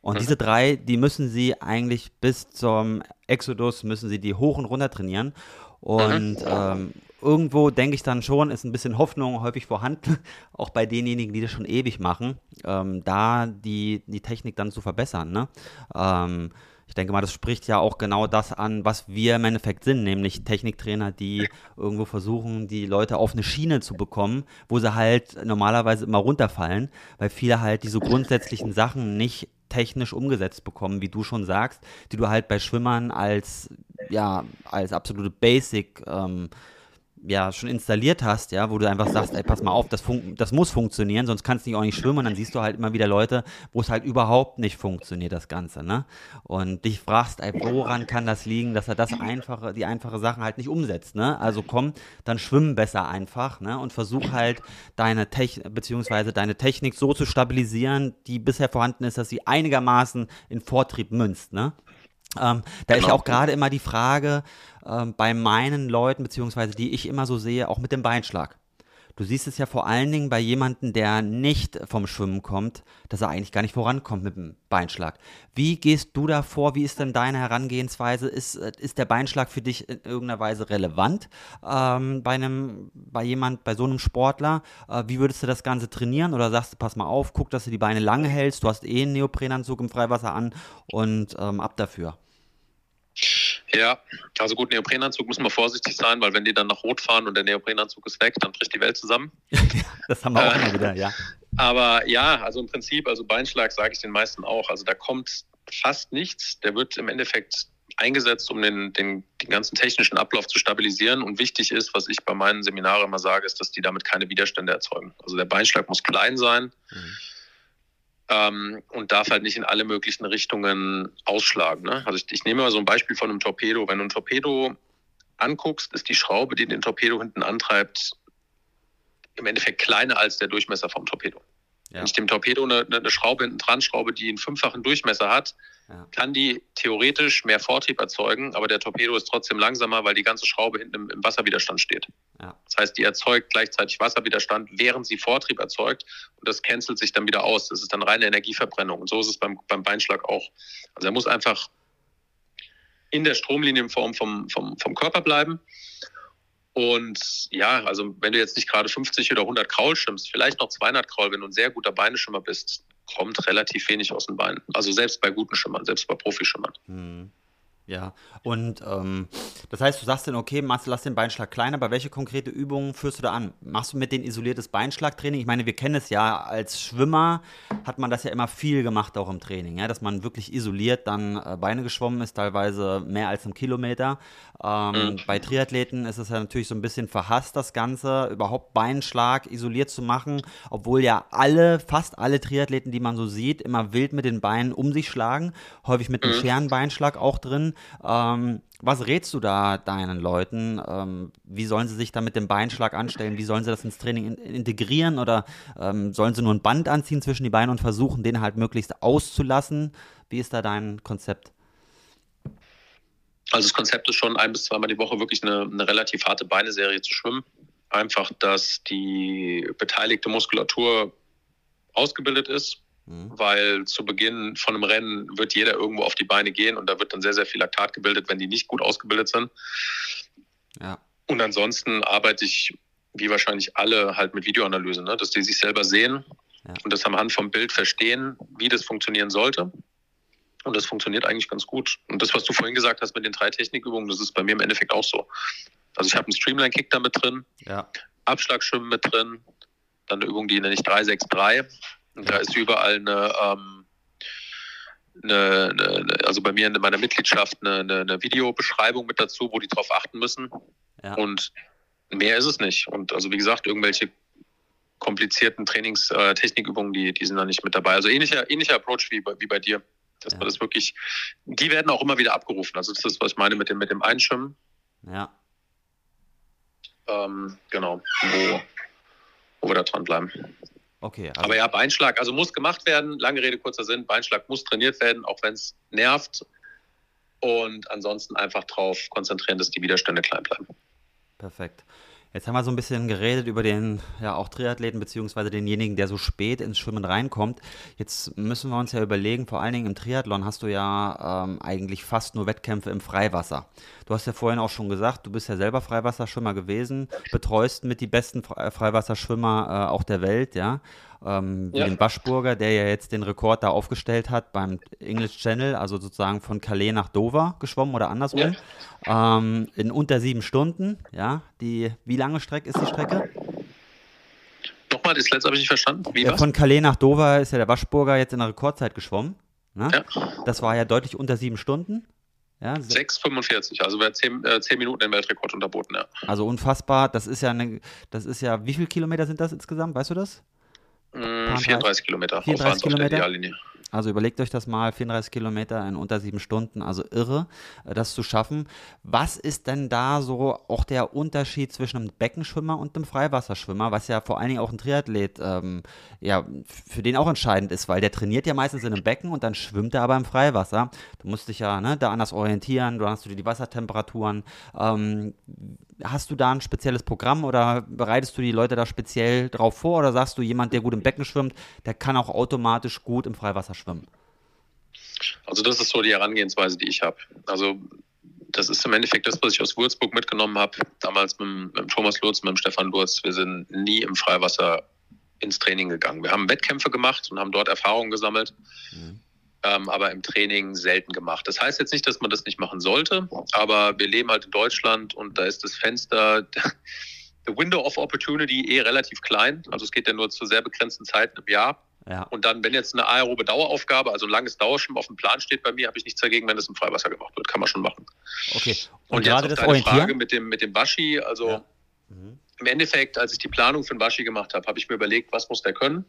Und diese drei, die müssen sie eigentlich bis zum Exodus, müssen sie die hoch und runter trainieren. Und ähm, irgendwo denke ich dann schon, ist ein bisschen Hoffnung häufig vorhanden, auch bei denjenigen, die das schon ewig machen, ähm, da die, die Technik dann zu verbessern. Ne? Ähm, ich denke mal, das spricht ja auch genau das an, was wir im Endeffekt sind, nämlich Techniktrainer, die irgendwo versuchen, die Leute auf eine Schiene zu bekommen, wo sie halt normalerweise immer runterfallen, weil viele halt diese grundsätzlichen Sachen nicht technisch umgesetzt bekommen, wie du schon sagst, die du halt bei Schwimmern als, ja, als absolute Basic ähm, ja, schon installiert hast, ja, wo du einfach sagst, ey, pass mal auf, das, fun das muss funktionieren, sonst kannst du nicht auch nicht schwimmen und dann siehst du halt immer wieder Leute, wo es halt überhaupt nicht funktioniert, das Ganze, ne? Und dich fragst, ey, woran kann das liegen, dass er das einfache, die einfache Sachen halt nicht umsetzt, ne? Also komm, dann schwimm besser einfach, ne? Und versuch halt deine Technik, beziehungsweise deine Technik so zu stabilisieren, die bisher vorhanden ist, dass sie einigermaßen in Vortrieb münzt, ne? Ähm, da ist ja Genau. auch gerade immer die Frage ähm, bei meinen Leuten, beziehungsweise die ich immer so sehe, auch mit dem Beinschlag. Du siehst es ja vor allen Dingen bei jemandem, der nicht vom Schwimmen kommt, dass er eigentlich gar nicht vorankommt mit dem Beinschlag. Wie gehst du da vor? Wie ist denn deine Herangehensweise? Ist, äh, ist der Beinschlag für dich in irgendeiner Weise relevant ähm, bei einem, bei jemand, bei so einem Sportler? Äh, wie würdest du das Ganze trainieren? Oder sagst du, pass mal auf, guck, dass du die Beine lange hältst, du hast eh einen Neoprenanzug im Freiwasser an und ähm, ab dafür. Ja, also gut, Neoprenanzug muss man vorsichtig sein, weil wenn die dann nach Rot fahren und der Neoprenanzug ist weg, dann bricht die Welt zusammen. Das haben wir auch Äh, immer wieder, ja. Aber ja, also im Prinzip, also Beinschlag sage ich den meisten auch. Also da kommt fast nichts. Der wird im Endeffekt eingesetzt, um den, den, den ganzen technischen Ablauf zu stabilisieren. Und wichtig ist, was ich bei meinen Seminaren immer sage, ist, dass die damit keine Widerstände erzeugen. Also der Beinschlag muss klein sein Mhm. Ähm, und darf halt nicht in alle möglichen Richtungen ausschlagen. Ne? Also ich, ich nehme mal so ein Beispiel von einem Torpedo. Wenn du ein Torpedo anguckst, ist die Schraube, die den Torpedo hinten antreibt, im Endeffekt kleiner als der Durchmesser vom Torpedo. Ja. Wenn ich dem Torpedo eine, eine Schraube hinten dran schraube, die einen fünffachen Durchmesser hat, Ja. kann die theoretisch mehr Vortrieb erzeugen, aber der Torpedo ist trotzdem langsamer, weil die ganze Schraube hinten im, im Wasserwiderstand steht. Ja. Das heißt, die erzeugt gleichzeitig Wasserwiderstand, während sie Vortrieb erzeugt und das cancelt sich dann wieder aus. Das ist dann reine Energieverbrennung und so ist es beim, beim Beinschlag auch. Also er muss einfach in der Stromlinienform vom, vom, vom Körper bleiben. Und ja, also wenn du jetzt nicht gerade 50 oder 100 Kraul schwimmst, vielleicht noch 200 Kraul, wenn du ein sehr guter Beineschwimmer bist, kommt relativ wenig aus den Beinen. Also selbst bei guten Schimmern, selbst bei Profischimmern. Hm. Ja, und ähm, das heißt, du sagst dann, okay, machst, lass den Beinschlag kleiner, aber welche konkrete Übungen führst du da an? Machst du mit denen isoliertes Beinschlagtraining? Ich meine, wir kennen es ja, als Schwimmer hat man das ja immer viel gemacht, auch im Training, ja? dass man wirklich isoliert dann äh, Beine geschwommen ist, teilweise mehr als einen Kilometer. Ähm, Mhm. Bei Triathleten ist es ja natürlich so ein bisschen verhasst, das Ganze, überhaupt Beinschlag isoliert zu machen, obwohl ja alle, fast alle Triathleten, die man so sieht, immer wild mit den Beinen um sich schlagen, häufig mit einem Mhm. schweren Beinschlag auch drin. Ähm, was rätst du da deinen Leuten? Ähm, wie sollen sie sich da mit dem Beinschlag anstellen? Wie sollen sie das ins Training in integrieren? Oder ähm, sollen sie nur ein Band anziehen zwischen die Beine und versuchen, den halt möglichst auszulassen? Wie ist da dein Konzept? Also das Konzept ist schon ein bis zweimal die Woche wirklich eine, eine relativ harte Beineserie zu schwimmen. Einfach, dass die beteiligte Muskulatur ausgebildet ist, mhm. weil zu Beginn von einem Rennen wird jeder irgendwo auf die Beine gehen und da wird dann sehr, sehr viel Laktat gebildet, wenn die nicht gut ausgebildet sind. Ja. Und ansonsten arbeite ich, wie wahrscheinlich alle, halt mit Videoanalyse, ne? dass die sich selber sehen ja. und das am Hand vom Bild verstehen, wie das funktionieren sollte. Und das funktioniert eigentlich ganz gut. Und das, was du vorhin gesagt hast mit den drei Technikübungen, das ist bei mir im Endeffekt auch so. Also ich habe einen Streamline-Kick da mit drin, ja. Abschlagschwimmen mit drin, dann eine Übung, die nenne ich 363. Und da ist überall eine, ähm, eine, eine, also bei mir in meiner Mitgliedschaft eine, eine, eine Videobeschreibung mit dazu, wo die drauf achten müssen. Ja. Und mehr ist es nicht. Und also wie gesagt, irgendwelche komplizierten Trainingstechnikübungen, äh, die, die sind da nicht mit dabei. Also ähnlicher, ähnlicher Approach wie bei, wie bei dir. Dass ja. man das wirklich, die werden auch immer wieder abgerufen. Also das ist, was ich meine mit dem, mit dem Einschwimmen. Ja. Ähm, genau, wo, wo wir da dranbleiben. Okay. Also Aber ja, Beinschlag, also muss gemacht werden. Lange Rede, kurzer Sinn. Beinschlag muss trainiert werden, auch wenn es nervt. Und ansonsten einfach darauf konzentrieren, dass die Widerstände klein bleiben. Perfekt. Jetzt haben wir so ein bisschen geredet über den, ja, auch Triathleten, beziehungsweise denjenigen, der so spät ins Schwimmen reinkommt. Jetzt müssen wir uns ja überlegen, vor allen Dingen im Triathlon hast du ja ähm, eigentlich fast nur Wettkämpfe im Freiwasser. Du hast ja vorhin auch schon gesagt, du bist ja selber Freiwasserschwimmer gewesen, betreust mit die besten Freiwasserschwimmer äh, auch der Welt, ja ähm, wie ja. den Waschburger, der ja jetzt den Rekord da aufgestellt hat beim English Channel, also sozusagen von Calais nach Dover geschwommen oder andersrum, ja. ähm, in unter sieben Stunden. Ja, die, wie lange Strecke ist die Strecke? Nochmal, das letzte habe ich nicht verstanden. Wie ja, von Calais nach Dover ist ja der Waschburger jetzt in der Rekordzeit geschwommen. Ne? Ja. Das war ja deutlich unter sieben Stunden. Ja, 6,45, also wäre 10, äh, 10 Minuten den Weltrekord unterboten, ja. Also unfassbar, das ist ja eine, das ist ja, wie viele Kilometer sind das insgesamt, weißt du das? 34 Kilometer. 34 Kilometer. Also überlegt euch das mal, 34 Kilometer in unter sieben Stunden, also irre, äh, das zu schaffen. Was ist denn da so auch der Unterschied zwischen einem Beckenschwimmer und einem Freiwasserschwimmer, was ja vor allen Dingen auch ein Triathlet, ähm, ja, für den auch entscheidend ist, weil der trainiert ja meistens in einem Becken und dann schwimmt er aber im Freiwasser. Du musst dich ja ne, da anders orientieren, du hast du die Wassertemperaturen. Ähm, hast du da ein spezielles Programm oder bereitest du die Leute da speziell drauf vor oder sagst du, jemand, der gut im Becken schwimmt, der kann auch automatisch gut im Freiwasser schwimmen? Also das ist so die Herangehensweise, die ich habe. Also das ist im Endeffekt das, was ich aus Würzburg mitgenommen habe, damals mit, mit Thomas Lurz, mit dem Stefan Lurz. Wir sind nie im Freiwasser ins Training gegangen. Wir haben Wettkämpfe gemacht und haben dort Erfahrungen gesammelt. Mhm ähm, aber im Training selten gemacht. Das heißt jetzt nicht, dass man das nicht machen sollte, aber wir leben halt in Deutschland und da ist das Fenster, the window of opportunity eh relativ klein. Also es geht ja nur zu sehr begrenzten Zeiten im Jahr. Ja. Und dann, wenn jetzt eine aerobe Daueraufgabe, also ein langes Dauerschwimmen auf dem Plan steht bei mir, habe ich nichts dagegen, wenn das im Freiwasser gemacht wird. Kann man schon machen. Okay. Und, und jetzt auf deine Frage mit dem, mit dem Waschi, also ja. mhm. im Endeffekt, als ich die Planung für den Waschi gemacht habe, habe ich mir überlegt, was muss der können?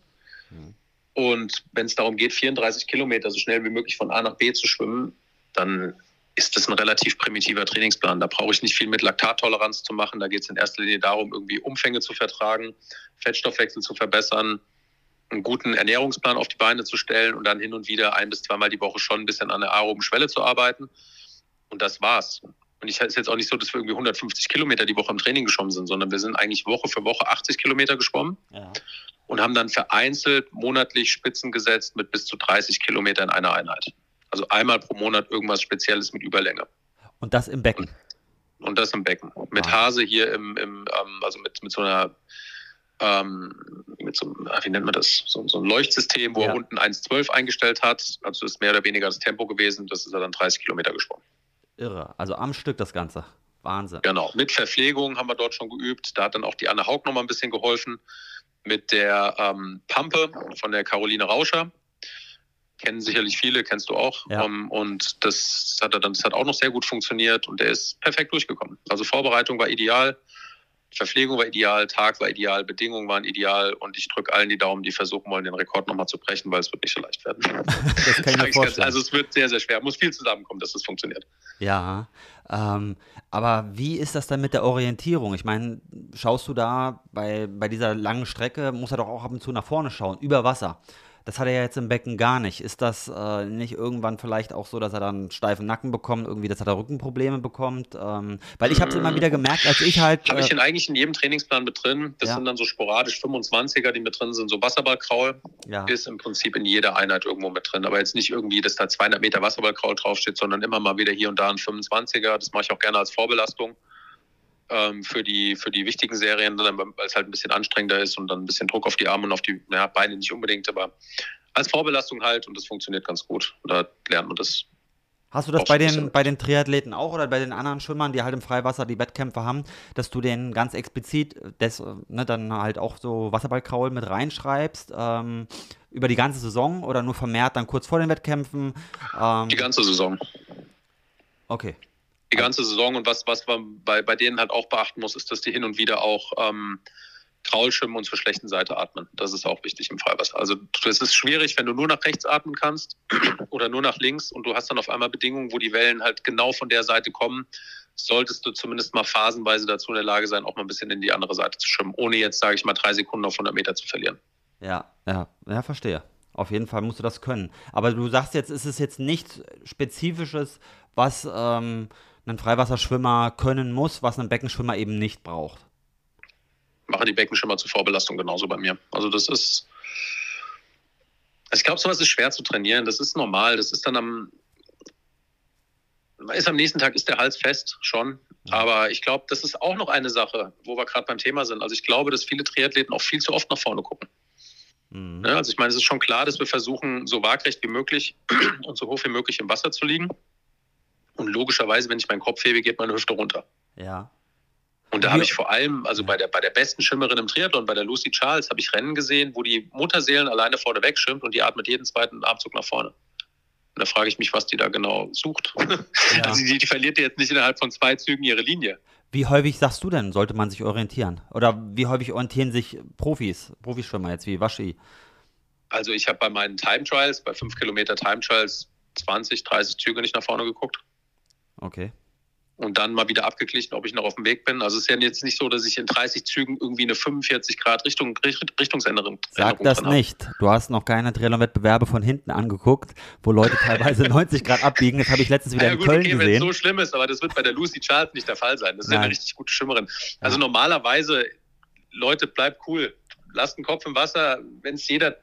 Mhm. Und wenn es darum geht, 34 Kilometer so schnell wie möglich von A nach B zu schwimmen, dann ist das ein relativ primitiver Trainingsplan. Da brauche ich nicht viel mit Laktattoleranz zu machen. Da geht es in erster Linie darum, irgendwie Umfänge zu vertragen, Fettstoffwechsel zu verbessern, einen guten Ernährungsplan auf die Beine zu stellen und dann hin und wieder ein bis zweimal die Woche schon ein bisschen an der aeroben Schwelle zu arbeiten. Und das war's. Und ich ist jetzt auch nicht so, dass wir irgendwie 150 Kilometer die Woche im Training geschwommen sind, sondern wir sind eigentlich Woche für Woche 80 Kilometer geschwommen. Ja und haben dann vereinzelt monatlich Spitzen gesetzt mit bis zu 30 Kilometern in einer Einheit. Also einmal pro Monat irgendwas Spezielles mit Überlänge. Und das im Becken? Und, und das im Becken. Mit ah. Hase hier im, im ähm, also mit, mit so einer ähm, mit so einem, wie nennt man das, so, so ein Leuchtsystem, wo ja. er unten 1,12 eingestellt hat. Also das ist mehr oder weniger das Tempo gewesen. Das ist er dann 30 Kilometer geschwommen. Irre. Also am Stück das Ganze. Wahnsinn. Genau. Mit Verpflegung haben wir dort schon geübt. Da hat dann auch die Anne Haug noch mal ein bisschen geholfen mit der ähm, Pampe von der Caroline Rauscher. Kennen sicherlich viele, kennst du auch. Ja. Um, ähm, und das hat, dann, das hat auch noch sehr gut funktioniert und der ist perfekt durchgekommen. Also Vorbereitung war ideal. Verpflegung war ideal, Tag war ideal, Bedingungen waren ideal und ich drücke allen die Daumen, die versuchen wollen, den Rekord nochmal zu brechen, weil es wird nicht so leicht werden. Das kann ich mir vorstellen. Also es wird sehr, sehr schwer. Muss viel zusammenkommen, dass das funktioniert. Ja, ähm, aber wie ist das dann mit der Orientierung? Ich meine, schaust du da bei, bei dieser langen Strecke, muss er doch auch ab und zu nach vorne schauen, über Wasser. Das hat er ja jetzt im Becken gar nicht. Ist das äh, nicht irgendwann vielleicht auch so, dass er dann steifen Nacken bekommt, irgendwie, dass er da Rückenprobleme bekommt? Ähm, weil ich habe es immer wieder gemerkt, als ich halt. Äh, habe ich ihn eigentlich in jedem Trainingsplan mit drin. Das ja. sind dann so sporadisch 25er, die mit drin sind. So Wasserballkraul ja. ist im Prinzip in jeder Einheit irgendwo mit drin. Aber jetzt nicht irgendwie, dass da 200 Meter Wasserballkraul draufsteht, sondern immer mal wieder hier und da ein 25er. Das mache ich auch gerne als Vorbelastung ähm, für, die, für die wichtigen Serien, weil es halt ein bisschen anstrengender ist und dann ein bisschen Druck auf die Arme und auf die ja, Beine nicht unbedingt, aber als Vorbelastung halt und das funktioniert ganz gut. Da lernt man das. Hast du das bei den, bei den Triathleten auch oder bei den anderen Schwimmern, die halt im Freiwasser die Wettkämpfe haben, dass du denen ganz explizit das, ne, dann halt auch so Wasserballkraul mit reinschreibst? Ähm, über die ganze Saison oder nur vermehrt dann kurz vor den Wettkämpfen? Ähm, die ganze Saison. Okay die ganze Saison. Und was, was man bei, bei denen halt auch beachten muss, ist, dass die hin und wieder auch ähm, Kraul schwimmen und zur schlechten Seite atmen. Das ist auch wichtig im Freiwasser. Also es ist schwierig, wenn du nur nach rechts atmen kannst oder nur nach links und du hast dann auf einmal Bedingungen, wo die Wellen halt genau von der Seite kommen, solltest du zumindest mal phasenweise dazu in der Lage sein, auch mal ein bisschen in die andere Seite zu schwimmen, ohne jetzt, sage ich mal, drei Sekunden auf 100 Meter zu verlieren. Ja, ja, ja, verstehe. Auf jeden Fall musst du das können. Aber du sagst jetzt, ist es jetzt nichts Spezifisches, was ähm, ein Freiwasserschwimmer können muss, was ein Beckenschwimmer eben nicht braucht? Mache die Beckenschwimmer zur Vorbelastung genauso bei mir. Also das ist, also ich glaube, sowas ist schwer zu trainieren. Das ist normal. Das ist dann am, ist am nächsten Tag ist der Hals fest schon. Aber ich glaube, das ist auch noch eine Sache, wo wir gerade beim Thema sind. Also ich glaube, dass viele Triathleten auch viel zu oft nach vorne gucken. Mhm. Ja, also ich meine, es ist schon klar, dass wir versuchen, so waagrecht wie möglich und so hoch wie möglich im Wasser zu liegen. Und logischerweise, wenn ich meinen Kopf hebe, geht meine Hüfte runter. Ja. Und da habe ich vor allem, also bei der, bei der besten Schwimmerin im Triathlon, bei der Lucy Charles, habe ich Rennen gesehen, wo die Mutterseelen alleine vorne weg schwimmt und die atmet jeden zweiten Abzug nach vorne. Und da frage ich mich, was die da genau sucht. Ja. Also die, die verliert jetzt nicht innerhalb von zwei Zügen ihre Linie. Wie häufig sagst du denn, sollte man sich orientieren? Oder wie häufig orientieren sich Profis, Profischwimmer jetzt wie Waschi? Also ich habe bei meinen Time Trials, bei 5 Kilometer Time Trials 20, 30 Züge nicht nach vorne geguckt. Okay. Und dann mal wieder abgeglichen, ob ich noch auf dem Weg bin. Also es ist ja jetzt nicht so, dass ich in 30 Zügen irgendwie eine 45 Grad Richtung, Richtungsänderung Sag das nicht. Du hast noch keine Triathlon-Wettbewerbe von hinten angeguckt, wo Leute teilweise 90 Grad abbiegen. Das habe ich letztens wieder ja, in gut, Köln okay, gesehen. Wenn es so schlimm ist, aber das wird bei der Lucy Charles nicht der Fall sein. Das ist Nein. ja eine richtig gute Schimmerin. Also ja. normalerweise, Leute, bleibt cool. Lasst den Kopf im Wasser. Wenn es jeder,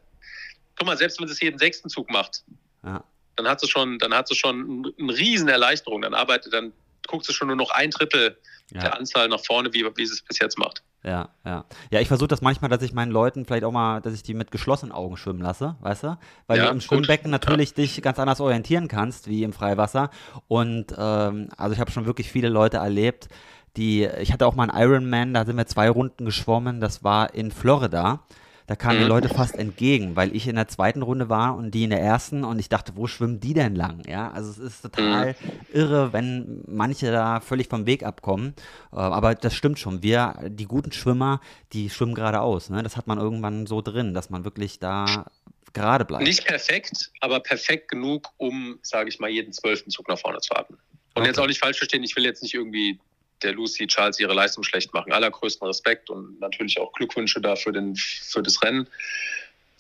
guck mal, selbst wenn es jeden sechsten Zug macht, ja dann hat sie schon, dann hat sie schon eine riesen Erleichterung. Dann arbeitet, dann guckt sie schon nur noch ein Drittel ja. der Anzahl nach vorne, wie, wie sie es bis jetzt macht. Ja, ja. Ja, ich versuche das manchmal, dass ich meinen Leuten vielleicht auch mal, dass ich die mit geschlossenen Augen schwimmen lasse, weißt du? Weil ja, du im Schwimmbecken gut. natürlich ja. dich ganz anders orientieren kannst, wie im Freiwasser. Und ähm, also ich habe schon wirklich viele Leute erlebt, die, ich hatte auch mal einen Ironman, da sind wir zwei Runden geschwommen, das war in Florida da kamen mhm. die Leute fast entgegen, weil ich in der zweiten Runde war und die in der ersten und ich dachte, wo schwimmen die denn lang? Ja, also es ist total mhm. irre, wenn manche da völlig vom Weg abkommen. Äh, aber das stimmt schon. Wir, die guten Schwimmer, die schwimmen geradeaus. Ne? Das hat man irgendwann so drin, dass man wirklich da gerade bleibt. Nicht perfekt, aber perfekt genug, um, sage ich mal, jeden zwölften Zug nach vorne zu atmen. Und okay. jetzt auch nicht falsch verstehen, ich will jetzt nicht irgendwie der Lucy Charles ihre Leistung schlecht machen. Allergrößten Respekt und natürlich auch Glückwünsche da für, den, für das Rennen.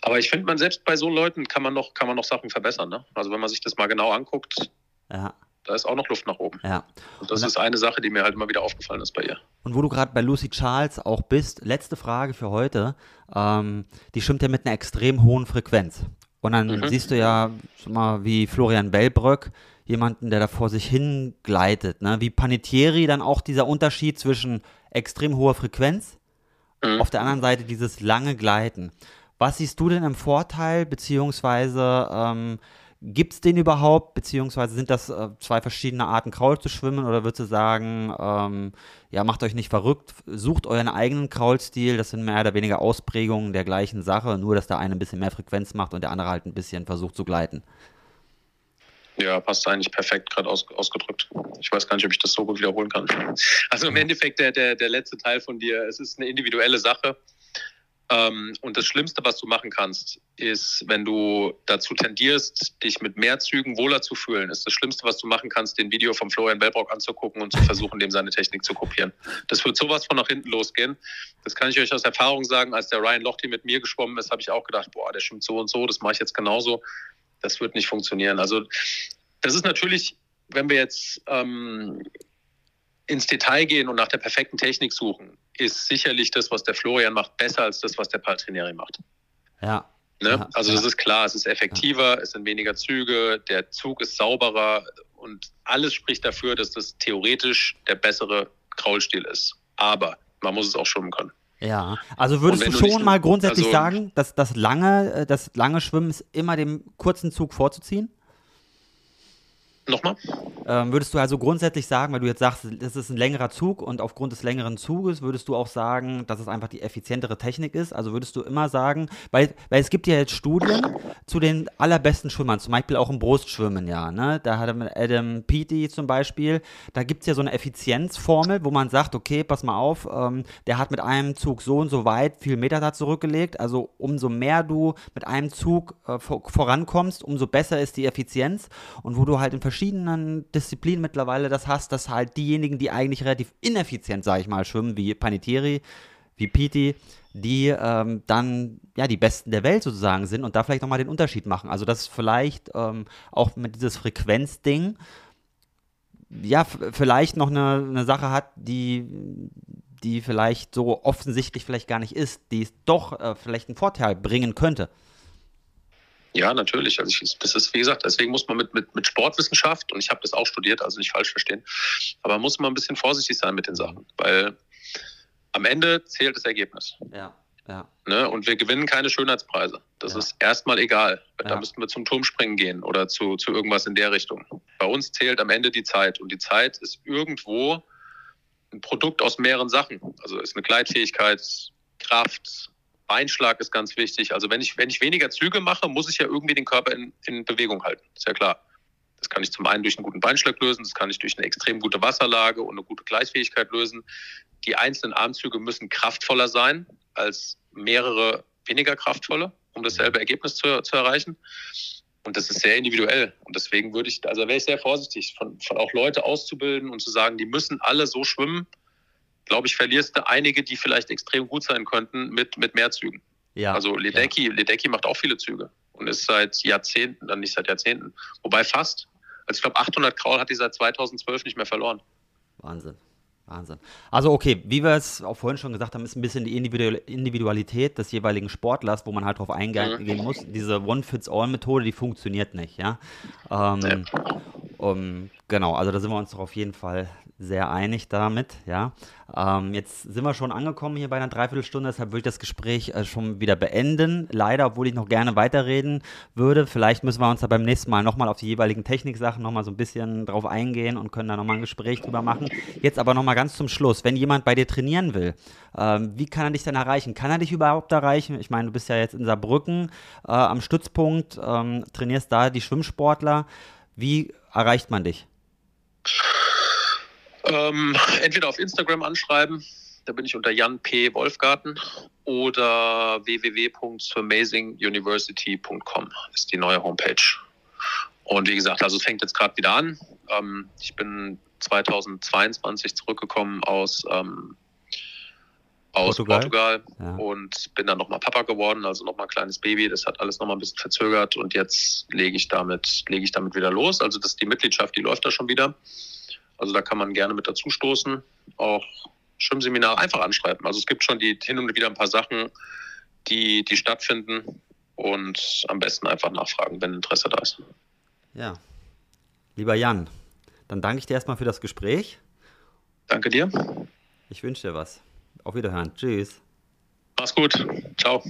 Aber ich finde, man selbst bei so Leuten kann man noch, kann man noch Sachen verbessern. Ne? Also wenn man sich das mal genau anguckt, ja. da ist auch noch Luft nach oben. Ja. Und das und ist eine Sache, die mir halt immer wieder aufgefallen ist bei ihr. Und wo du gerade bei Lucy Charles auch bist, letzte Frage für heute. Ähm, die schwimmt ja mit einer extrem hohen Frequenz. Und dann mhm. siehst du ja, mal, wie Florian Bellbröck jemanden, der da vor sich hin gleitet. Ne? Wie Panettieri dann auch dieser Unterschied zwischen extrem hoher Frequenz, mhm. auf der anderen Seite dieses lange Gleiten. Was siehst du denn im Vorteil, beziehungsweise ähm, gibt es den überhaupt, beziehungsweise sind das äh, zwei verschiedene Arten, Kraul zu schwimmen, oder würdest du sagen, ähm, ja, macht euch nicht verrückt, sucht euren eigenen Kraulstil, das sind mehr oder weniger Ausprägungen der gleichen Sache, nur dass der eine ein bisschen mehr Frequenz macht und der andere halt ein bisschen versucht zu gleiten? Ja, passt eigentlich perfekt gerade aus, ausgedrückt. Ich weiß gar nicht, ob ich das so gut wiederholen kann. Also im Endeffekt der, der, der letzte Teil von dir, es ist eine individuelle Sache. Ähm, und das Schlimmste, was du machen kannst, ist, wenn du dazu tendierst, dich mit mehr Zügen wohler zu fühlen, ist das Schlimmste, was du machen kannst, den Video von Florian Wellbrock anzugucken und zu versuchen, dem seine Technik zu kopieren. Das wird sowas von nach hinten losgehen. Das kann ich euch aus Erfahrung sagen. Als der Ryan Lochte mit mir geschwommen ist, habe ich auch gedacht, boah, der schwimmt so und so, das mache ich jetzt genauso. Das wird nicht funktionieren. Also das ist natürlich, wenn wir jetzt ähm, ins Detail gehen und nach der perfekten Technik suchen, ist sicherlich das, was der Florian macht, besser als das, was der Paltrinieri macht. Ja. Ne? ja also das ja. ist klar, es ist effektiver, ja. es sind weniger Züge, der Zug ist sauberer und alles spricht dafür, dass das theoretisch der bessere Kraulstil ist. Aber man muss es auch schwimmen können. Ja, also würdest du schon mal grundsätzlich also, sagen, dass das lange, äh, das lange Schwimmen ist immer dem kurzen Zug vorzuziehen? Nochmal? Ähm, würdest du also grundsätzlich sagen, weil du jetzt sagst, das ist ein längerer Zug und aufgrund des längeren Zuges würdest du auch sagen, dass es einfach die effizientere Technik ist? Also würdest du immer sagen, weil, weil es gibt ja jetzt Studien zu den allerbesten Schwimmern, zum Beispiel auch im Brustschwimmen, ja, ne? Da hat Adam Peaty zum Beispiel, da gibt es ja so eine Effizienzformel, wo man sagt, okay, pass mal auf, ähm, der hat mit einem Zug so und so weit viel Meter da zurückgelegt, also umso mehr du mit einem Zug äh, vor, vorankommst, umso besser ist die Effizienz und wo du halt in verschiedenen Disziplinen mittlerweile das hast, dass halt diejenigen, die eigentlich relativ ineffizient, sage ich mal, schwimmen, wie Panitieri, wie Piti, die ähm, dann ja die Besten der Welt sozusagen sind und da vielleicht nochmal den Unterschied machen. Also dass vielleicht ähm, auch mit dieses Frequenzding ja vielleicht noch eine, eine Sache hat, die die vielleicht so offensichtlich vielleicht gar nicht ist, die es doch äh, vielleicht einen Vorteil bringen könnte. Ja, natürlich. Also ich, das ist, wie gesagt, deswegen muss man mit, mit, mit Sportwissenschaft, und ich habe das auch studiert, also nicht falsch verstehen, aber muss man ein bisschen vorsichtig sein mit den Sachen, weil am Ende zählt das Ergebnis. Ja. Ja. Ne? Und wir gewinnen keine Schönheitspreise. Das ja. ist erstmal egal. Da Ja. müssten wir zum Turmspringen gehen oder zu, zu irgendwas in der Richtung. Bei uns zählt am Ende die Zeit. Und die Zeit ist irgendwo ein Produkt aus mehreren Sachen. Also ist eine Gleitfähigkeit, Kraft, Beinschlag ist ganz wichtig. Also wenn ich, wenn ich weniger Züge mache, muss ich ja irgendwie den Körper in, in Bewegung halten. Ist ja klar. Das kann ich zum einen durch einen guten Beinschlag lösen, das kann ich durch eine extrem gute Wasserlage und eine gute Gleichfähigkeit lösen. Die einzelnen Armzüge müssen kraftvoller sein als mehrere weniger kraftvolle, um dasselbe Ergebnis zu, zu erreichen. Und das ist sehr individuell. Und deswegen würde ich, also wäre ich sehr vorsichtig, von, von auch Leute auszubilden und zu sagen, die müssen alle so schwimmen. Glaube ich, verlierst du einige, die vielleicht extrem gut sein könnten mit, mit mehr Zügen. Ja. Also Ledecky, Ledecky macht auch viele Züge und ist seit Jahrzehnten, dann nicht seit Jahrzehnten, wobei fast. Also ich glaube 800 Kraul hat die seit 2012 nicht mehr verloren. Wahnsinn. Wahnsinn. Also okay, wie wir es auch vorhin schon gesagt haben, ist ein bisschen die Individual- Individualität des jeweiligen Sportlers, wo man halt drauf eingehen Mhm. muss. Diese One-Fits-All-Methode, die funktioniert nicht, ja. Ähm, um, genau, also da sind wir uns doch auf jeden Fall sehr einig damit, ja. Ähm, jetzt sind wir schon angekommen hier bei einer Dreiviertelstunde, deshalb würde ich das Gespräch äh, schon wieder beenden. Leider, obwohl ich noch gerne weiterreden würde. Vielleicht müssen wir uns da beim nächsten Mal nochmal auf die jeweiligen Techniksachen nochmal so ein bisschen drauf eingehen und können da nochmal ein Gespräch drüber machen. Jetzt aber nochmal ganz zum Schluss. Wenn jemand bei dir trainieren will, ähm, wie kann er dich denn erreichen? Kann er dich überhaupt erreichen? Ich meine, du bist ja jetzt in Saarbrücken äh, am Stützpunkt, ähm, trainierst da die Schwimmsportler. Wie erreicht man dich? Ähm, entweder auf Instagram anschreiben, da bin ich unter Jan P. Wolfgarten oder www.amazinganiversity.com ist die neue Homepage. Und wie gesagt, also es fängt jetzt gerade wieder an. Ähm, ich bin 2022 zurückgekommen aus, ähm, aus Portugal? Portugal, Ja. und bin dann nochmal Papa geworden, also nochmal ein kleines Baby. Das hat alles nochmal ein bisschen verzögert und jetzt lege ich damit, lege ich damit wieder los. Also das die Mitgliedschaft, die läuft da schon wieder. Also da kann man gerne mit dazu stoßen. Auch Schwimmseminar einfach anschreiben. Also es gibt schon die hin und wieder ein paar Sachen, die, die stattfinden und am besten einfach nachfragen, wenn Interesse da ist. Ja. Lieber Jan, dann danke ich dir erstmal für das Gespräch. Danke dir. Ich wünsche dir was. Auf Wiederhören. Tschüss. Mach's gut. Ciao.